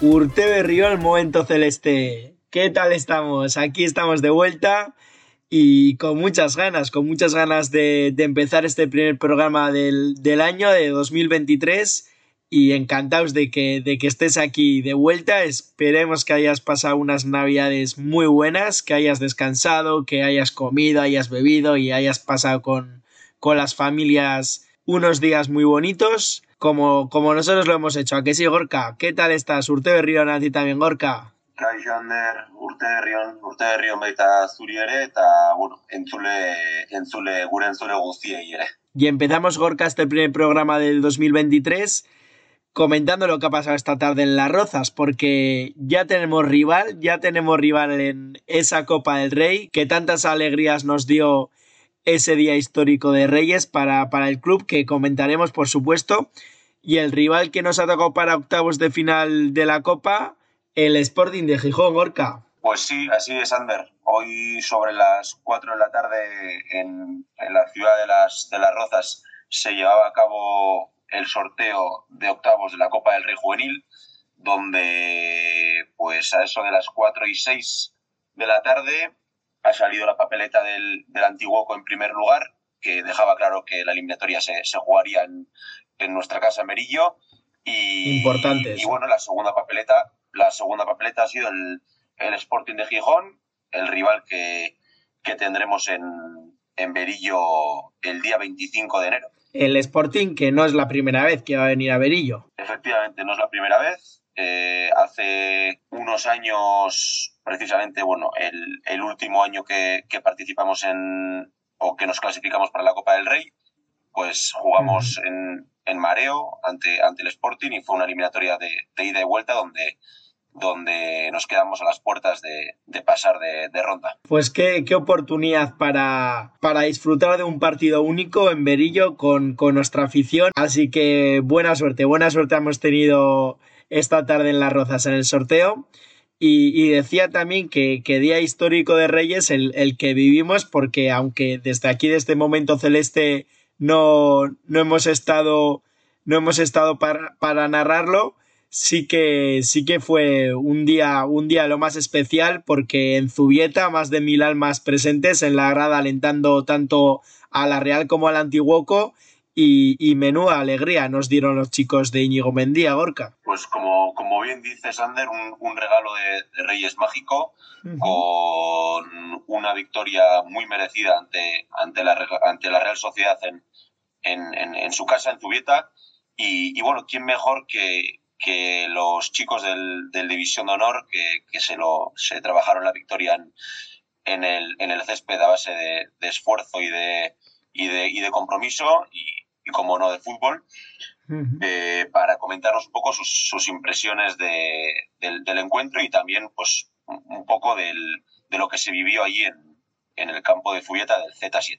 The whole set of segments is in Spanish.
Iragüen. Urte Berriol, Momento Celeste. ¿Qué tal estamos? Aquí estamos de vuelta y con muchas ganas, con muchas ganas de, empezar este primer programa del, año de 2023 y encantados de que, de que estés aquí de vuelta. Esperemos que hayas pasado unas navidades muy buenas, que hayas descansado, que hayas comido, hayas bebido y hayas pasado con, con las familias unos días muy bonitos como, como nosotros lo hemos hecho. ¿A que sí, Gorka? ¿Qué tal estás? Urte berrión a ti también, Gorka. Kaixo Ander, urte berrión, urte berrión baita zuri ere, eta, bueno, entzule, entzule, gure entzule guztiei ere. Y empezamos, Gorka, este primer programa del 2023 comentando lo que ha pasado esta tarde en Las Rozas, porque ya tenemos rival, ya tenemos rival en esa Copa del Rey, que tantas alegrías nos dio ese día histórico de Reyes para, para el club que comentaremos por supuesto y el rival que nos ha tocado para octavos de final de la Copa, el Sporting de Gijón, Orca. Pues sí, así es, Ander. Hoy sobre las 4 de la tarde en, en la ciudad de las, de las Rozas se llevaba a cabo el sorteo de octavos de la Copa del Rey Juvenil, donde pues a eso de las 4 y 6 de la tarde ha salido la papeleta del, del Antiguoco en primer lugar, que dejaba claro que la eliminatoria se, se jugaría en, en, nuestra casa Merillo. Y, Importante. Y, bueno, la segunda papeleta, la segunda papeleta ha sido el, el Sporting de Gijón, el rival que, que tendremos en, en Berillo el día 25 de enero. El Sporting, que no es la primera vez que va a venir a Berillo. Efectivamente, no es la primera vez. Eh, hace unos años, precisamente, bueno, el, el último año que, que, participamos en o que nos clasificamos para la Copa del Rey, pues jugamos en, en mareo ante, ante el Sporting y fue una eliminatoria de, de ida y vuelta donde donde nos quedamos a las puertas de, de pasar de, de, ronda. Pues qué, qué oportunidad para, para, disfrutar de un partido único en Berillo con, con, nuestra afición. Así que buena suerte, buena suerte hemos tenido esta tarde en Las Rozas en el sorteo. Y, decía también que, que, día histórico de Reyes el, el, que vivimos, porque aunque desde aquí, de este momento celeste, no, no hemos estado, no hemos estado para, para narrarlo, sí que, sí que fue un día, un día lo más especial, porque en Zubieta más de mil almas presentes en la grada alentando tanto a la Real como al Antiguoco y, y, menuda alegría nos dieron los chicos de Íñigo Mendía, Gorka. Pues como, como bien dice Sander, un, un regalo de, de, Reyes mágico uh -huh. con una victoria muy merecida ante, ante, la, ante la Real Sociedad en, en, en, en su casa, en Zubieta. Y, y, bueno, ¿quién mejor que, que los chicos del, del División de Honor que, que se, lo, se trabajaron la victoria en, en, el, en el césped a base de, de esfuerzo y de, y de, y de compromiso y, y como no de fútbol, uh -huh. eh, para comentarnos un poco sus, sus impresiones de, del, del, encuentro y también pues un poco del, de lo que se vivió allí en, en el campo de Fubieta del Z7.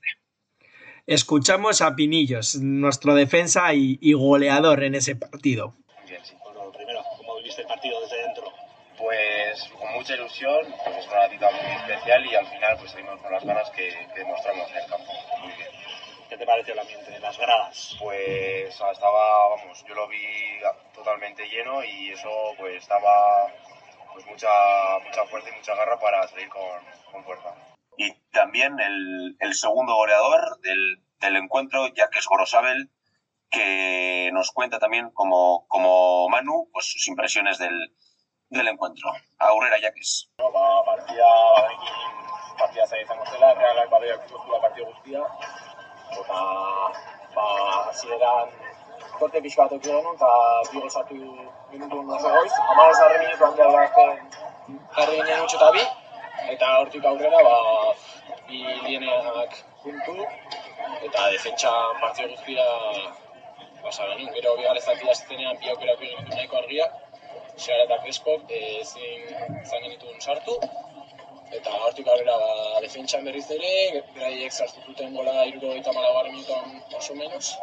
Escuchamos a Pinillos, nuestro defensa y, y goleador en ese partido. Bien, sí. Bueno, primero, ¿cómo viviste el partido desde dentro? Pues con mucha ilusión, pues es una cita muy especial y al final pues salimos con las ganas que, que demostramos en el campo. Pareció el ambiente en las gradas? Pues estaba, vamos, yo lo vi totalmente lleno y eso pues estaba pues mucha, mucha fuerza y mucha garra para salir con, con fuerza. Y también el, el segundo goleador del, del encuentro, Jacques Gorosabel, que nos cuenta también como, como Manu pues sus impresiones del, del encuentro. Aurrera Jacques. No, partida, partida zela, realak badea kutu partida guztia, eta ba, hasieran korte pixka bat eukio genuen, eta bi gozatu minutu nazo goiz, amara zarri minutu handia gazten jarri ginen utxo eta bi, eta hortik aurrera, ba, bi lieneak puntu, eta defentsa partida guztia pasa genuen. Gero bigarren zati aztenean bi aukera genitu nahiko argia, Xera eta Crespok ezin izan genituen sartu, eta hortik aurrera ba, defentsan berriz ere, beraiek zuten minutuan oso menos,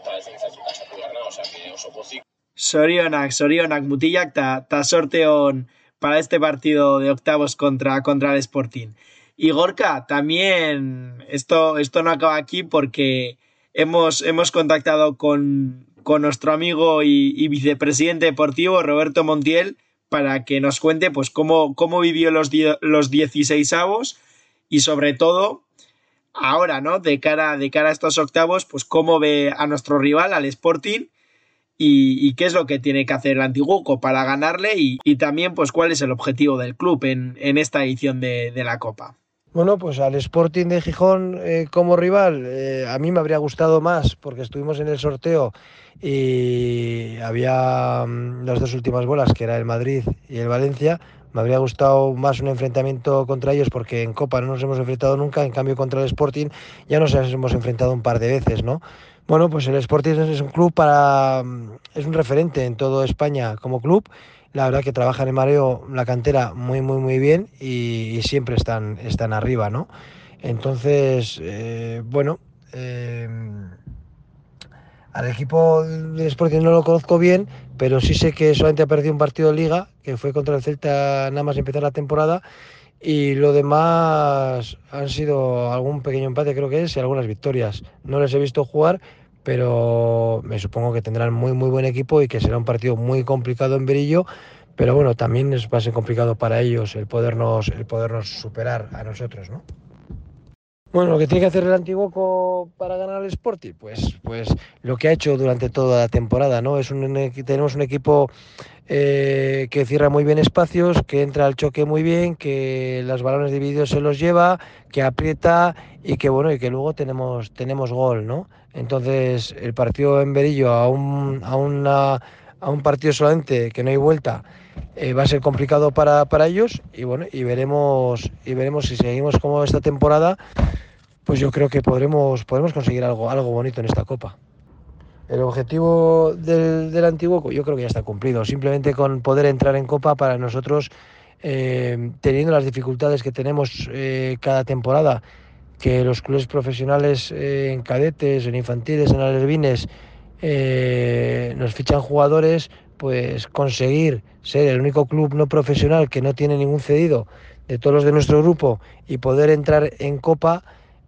eta sartu garna, osea, oso pozik. Sorionak, sorionak mutilak, sorte para este partido de octavos contra, contra el Sporting. Y Gorka, también esto, esto no acaba aquí porque hemos, hemos contactado con, con nuestro amigo y, vicepresidente deportivo Roberto Montiel para que nos cuente pues cómo, cómo vivió los, los 16 avos y sobre todo ahora, ¿no? De cara, de cara a estos octavos, pues cómo ve a nuestro rival, al Sporting, y, qué es lo que tiene que hacer el Antiguoco para ganarle y, y, también pues cuál es el objetivo del club en, en esta edición de, de, la Copa. Bueno, pues al Sporting de Gijón eh, como rival, eh, a mí me habría gustado más porque estuvimos en el sorteo y había um, las dos últimas bolas, que era el Madrid y el Valencia. Me habría gustado más un enfrentamiento contra ellos porque en Copa no nos hemos enfrentado nunca, en cambio contra el Sporting ya nos hemos enfrentado un par de veces, ¿no? Bueno, pues el Sporting es un club para. es un referente en toda España como club. La verdad que trabajan en mareo la cantera muy, muy, muy bien y, siempre están, están arriba, ¿no? Entonces, eh, bueno, eh, al equipo del Sporting no lo conozco bien, pero sí sé que solamente ha perdido un partido de liga, que fue contra el Celta nada más empezar la temporada, y lo demás han sido algún pequeño empate, creo que es, y algunas victorias. No les he visto jugar, pero me supongo que tendrán muy, muy buen equipo y que será un partido muy complicado en Berillo. Pero bueno, también es, va complicado para ellos el podernos, el podernos superar a nosotros, ¿no? Bueno, lo que tiene que hacer el Antiguoco para ganar el Sporting, pues, pues lo que ha hecho durante toda la temporada, ¿no? Es un, tenemos un equipo eh, que cierra muy bien espacios, que entra al choque muy bien, que los balones divididos se los lleva, que aprieta y que bueno, y que luego tenemos, tenemos gol, ¿no? Entonces, el partido en Berillo a un, a una, a un partido solamente que no hay vuelta. Eh, va a ser complicado para, para ellos y bueno y veremos y veremos si seguimos como esta temporada pues yo creo que podremos, podremos conseguir algo, algo bonito en esta Copa. El objetivo del, del Antiguo yo creo que ya está cumplido. Simplemente con poder entrar en Copa para nosotros, eh, teniendo las dificultades que tenemos eh, cada temporada, que los clubes profesionales eh, en cadetes, en infantiles, en alevines, nos fichan jugadores, pues conseguir ser el único club no profesional que no tiene ningún cedido de todos los de nuestro grupo y poder entrar en Copa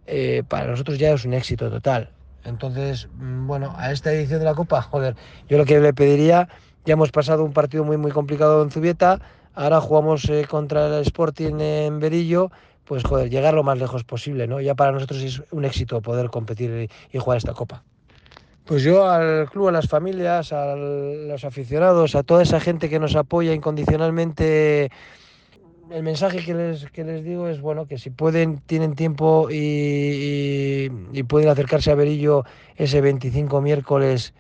eh, para nosotros ya es un éxito total. Entonces, mm, bueno, a esta edición de la Copa, joder, yo lo que le pediría, ya hemos pasado un partido muy, muy complicado en Zubieta, ahora jugamos eh, contra el Sporting en Berillo, pues joder, llegar lo más lejos posible, ¿no? Ya para nosotros es un éxito poder competir y jugar esta Copa. Pues yo al club, a las familias, a los aficionados, a toda esa gente que nos apoya incondicionalmente el mensaje que les, que les digo es bueno que si pueden, tienen tiempo y, pueden acercarse a Berillo ese 25 miércoles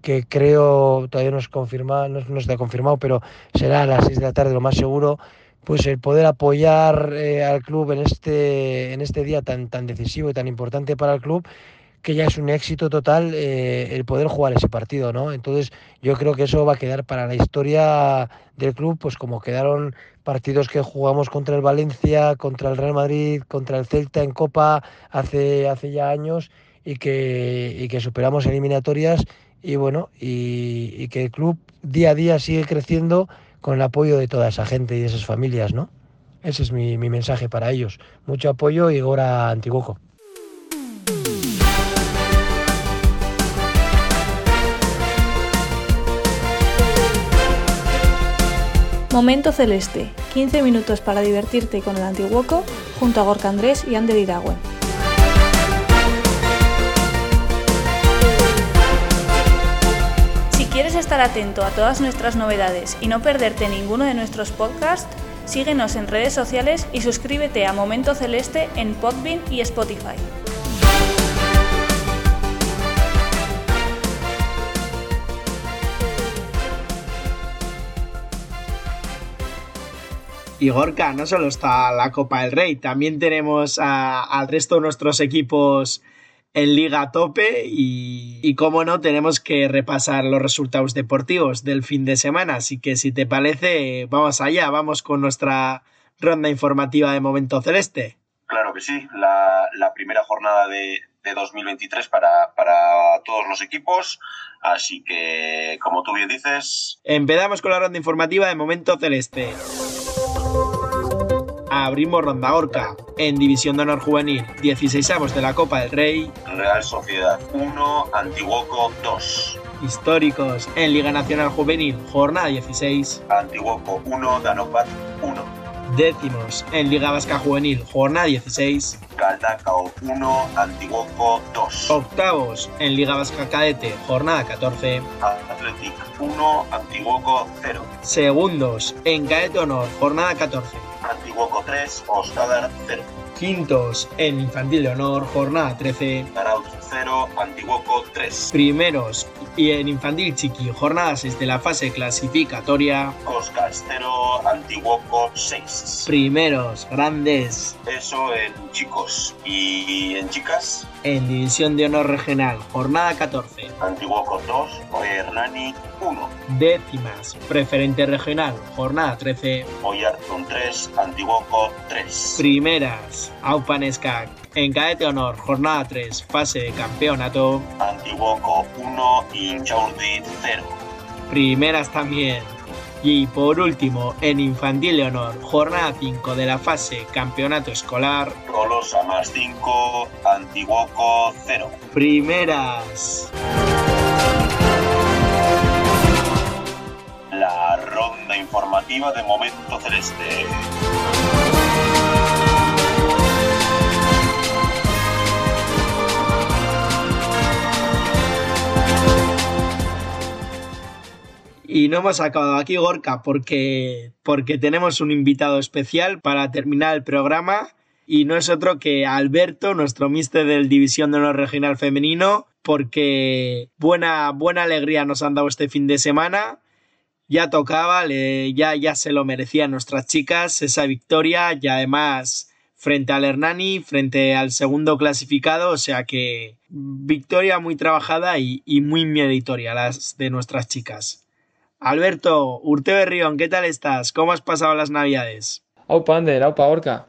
que creo todavía no, es confirma, no, no, está confirmado, pero será a las 6 de la tarde lo más seguro, pues el poder apoyar eh, al club en este, en este día tan, tan decisivo y tan importante para el club que ya es un éxito total eh, el poder jugar ese partido, ¿no? Entonces yo creo que eso va a quedar para la historia del club, pues como quedaron partidos que jugamos contra el Valencia, contra el Real Madrid, contra el Celta en Copa hace, hace ya años y que, y que superamos eliminatorias y bueno, y, y que el club día a día sigue creciendo con el apoyo de toda esa gente y de esas familias, ¿no? Ese es mi, mi mensaje para ellos. Mucho apoyo y ahora Antiguoco. Momento Celeste, 15 minutos para divertirte con el Antiguoco junto a Gorka Andrés y Ander Iragüen. Estar atento a todas nuestras novedades y no perderte ninguno de nuestros podcasts, síguenos en redes sociales y suscríbete a Momento Celeste en Podbean y Spotify. Y Gorka, no solo está la Copa del Rey, también tenemos al resto de nuestros equipos en liga tope y, y como no tenemos que repasar los resultados deportivos del fin de semana. Así que si te parece, vamos allá, vamos con nuestra ronda informativa de Momento Celeste. Claro que sí, la, la primera jornada de, de 2023 para, para, todos los equipos. Así que, como tú bien dices... Empezamos con la ronda informativa de Momento Celeste abrimos Ronda Orca. En División de Honor Juvenil, 16 avos de la Copa del Rey. Real Sociedad 1, Antiguoco 2. Históricos en Liga Nacional Juvenil, jornada 16. Antiguoco 1, Danopat 1. Décimos en Liga Vasca Juvenil, jornada 16. Galdacao 1, Antiguoco 2. Octavos en Liga Vasca Cadete, jornada 14. Athletic 1, Antiguoco 0. Segundos en Cadete Honor, jornada 14. Antiguoco 3, Ostadar 0. Quintos en Infantil de Honor, jornada 13. Arauz 0, Antiguoco 3. Primeros y en Infantil Chiqui, jornada 6 de la fase clasificatoria. Coscas 0, Antiguoco 6. Primeros, grandes. Eso en chicos. ¿Y en chicas? En División de Honor Regional, jornada 14. Antiguoco 2, Hernani 1. Décimas, preferente regional, jornada 13. Oyartun 3, Antiguoco 3. Primeras, Aupanescac, en Cadete Honor, jornada 3, fase de campeonato. Antiguoco 1 y Chaurdi 0. Primeras también. Y por último, en Infantil Honor, jornada 5 de la fase campeonato escolar. Tolosa más 5, Antiguoco 0. Primeras. La ronda informativa de Momento Celeste. Y no hemos acabado aquí, Gorka, porque, porque tenemos un invitado especial para terminar el programa. Y no es otro que Alberto, nuestro mister del División de Honor Regional Femenino, porque buena, buena alegría nos han dado este fin de semana. Ya tocaba, ya, ya se lo merecían nuestras chicas esa victoria y además frente al Hernani, frente al segundo clasificado, o sea que victoria muy trabajada y, y muy meritoria las de nuestras chicas. Alberto, Urte Berrión, ¿qué tal estás? ¿Cómo has pasado las navidades? Aupa Ander, Aupa Orca.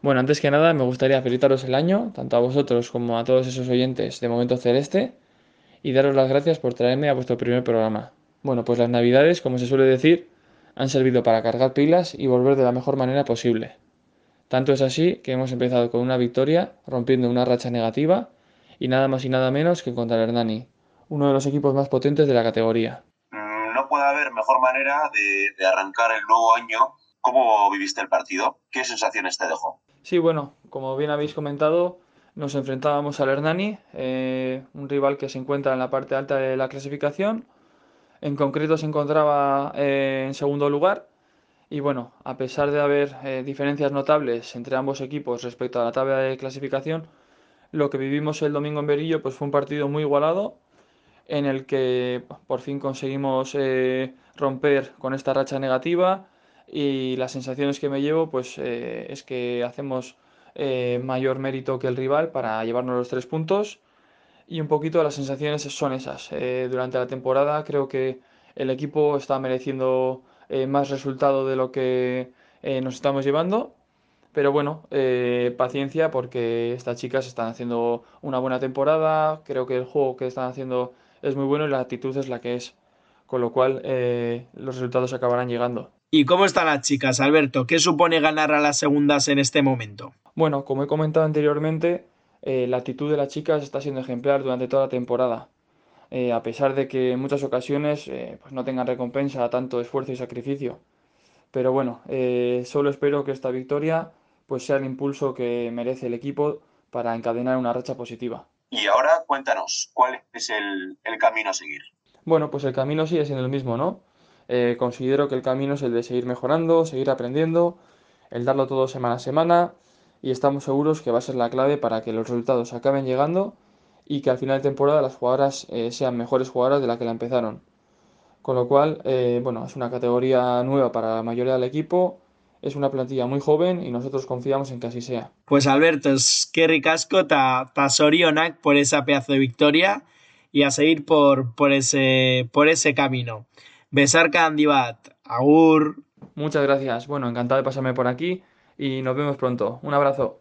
Bueno, antes que nada me gustaría felicitaros el año, tanto a vosotros como a todos esos oyentes de Momento Celeste, y daros las gracias por traerme a vuestro primer programa. Bueno, pues las navidades, como se suele decir, han servido para cargar pilas y volver de la mejor manera posible. Tanto es así que hemos empezado con una victoria, rompiendo una racha negativa, y nada más y nada menos que contra el Hernani, uno de los equipos más potentes de la categoría puede haber mejor manera de, de, arrancar el nuevo año. ¿Cómo viviste el partido? ¿Qué sensaciones te dejó? Sí, bueno, como bien habéis comentado, nos enfrentábamos al Hernani, eh, un rival que se encuentra en la parte alta de la clasificación. En concreto se encontraba eh, en segundo lugar. Y bueno, a pesar de haber eh, diferencias notables entre ambos equipos respecto a la tabla de clasificación, lo que vivimos el domingo en Berillo pues fue un partido muy igualado en el que por fin conseguimos eh, romper con esta racha negativa y las sensaciones que me llevo pues eh, es que hacemos eh, mayor mérito que el rival para llevarnos los tres puntos y un poquito las sensaciones son esas. durante la temporada creo que el equipo está mereciendo más resultado de lo que nos estamos llevando. Pero bueno, paciencia porque estas chicas están haciendo una buena temporada. Creo que el juego que están haciendo es muy bueno y la actitud es la que es. Con lo cual eh, los resultados acabarán llegando. ¿Y cómo están las chicas, Alberto? ¿Qué supone ganar a las segundas en este momento? Bueno, como he comentado anteriormente, eh, la actitud de las chicas está siendo ejemplar durante toda la temporada. Eh, a pesar de que en muchas ocasiones eh, pues no tengan recompensa a tanto esfuerzo y sacrificio. Pero bueno, solo espero que esta victoria pues sea el impulso que merece el equipo para encadenar una racha positiva. Y ahora cuéntanos, ¿cuál es el, el, camino a seguir? Bueno, pues el camino sigue siendo el mismo, ¿no? Eh, considero que el camino es el de seguir mejorando, seguir aprendiendo, el darlo todo semana a semana y estamos seguros que va a ser la clave para que los resultados acaben llegando y que al final de temporada las jugadoras eh, sean mejores jugadoras de la que la empezaron. Con lo cual, eh, bueno, es una categoría nueva para la mayoría del equipo es una plantilla muy joven y nosotros confiamos en que así sea. Pues Alberto, es que ricasco ta, ta sorionak por esa pedazo de victoria y a seguir por, por, ese, por ese camino. Besarka Andibat, agur. Muchas gracias. Bueno, encantado de pasarme por aquí y nos vemos pronto. Un abrazo.